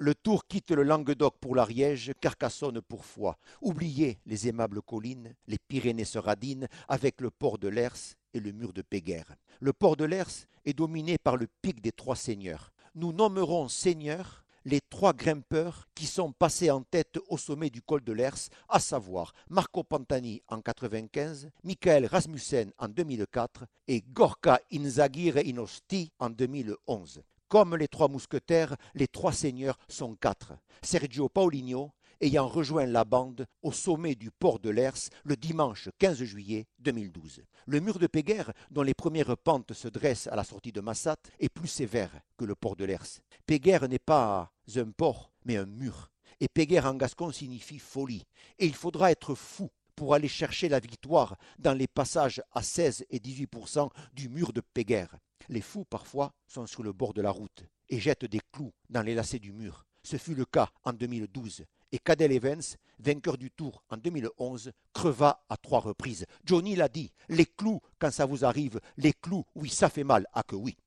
Le Tour quitte le Languedoc pour l'Ariège, Carcassonne pour Foix. Oubliez les aimables collines, les Pyrénées se radinent avec le port de Lers et le mur de Péguerre. Le port de Lers est dominé par le pic des Trois Seigneurs. Nous nommerons seigneurs les trois grimpeurs qui sont passés en tête au sommet du col de Lers, à savoir Marco Pantani en 1995, Michael Rasmussen en 2004 et Gorka Inzaghi Inosti en 2011. Comme les trois mousquetaires, les trois seigneurs sont quatre. Sergio Paulinho, ayant rejoint la bande au sommet du port de Lers le dimanche 15 juillet 2012. Le mur de Péguerre, dont les premières pentes se dressent à la sortie de Massat, est plus sévère que le port de Lers. Péguerre n'est pas un port, mais un mur. Et Péguerre en gascon signifie folie. Et il faudra être fou pour aller chercher la victoire dans les passages à 16 et 18% du mur de Péguerre. Les fous, parfois, sont sur le bord de la route et jettent des clous dans les lacets du mur. Ce fut le cas en 2012. Et Cadel Evans, vainqueur du Tour en 2011, creva à trois reprises. Johnny l'a dit, les clous, quand ça vous arrive, les clous, oui, ça fait mal, ah que oui.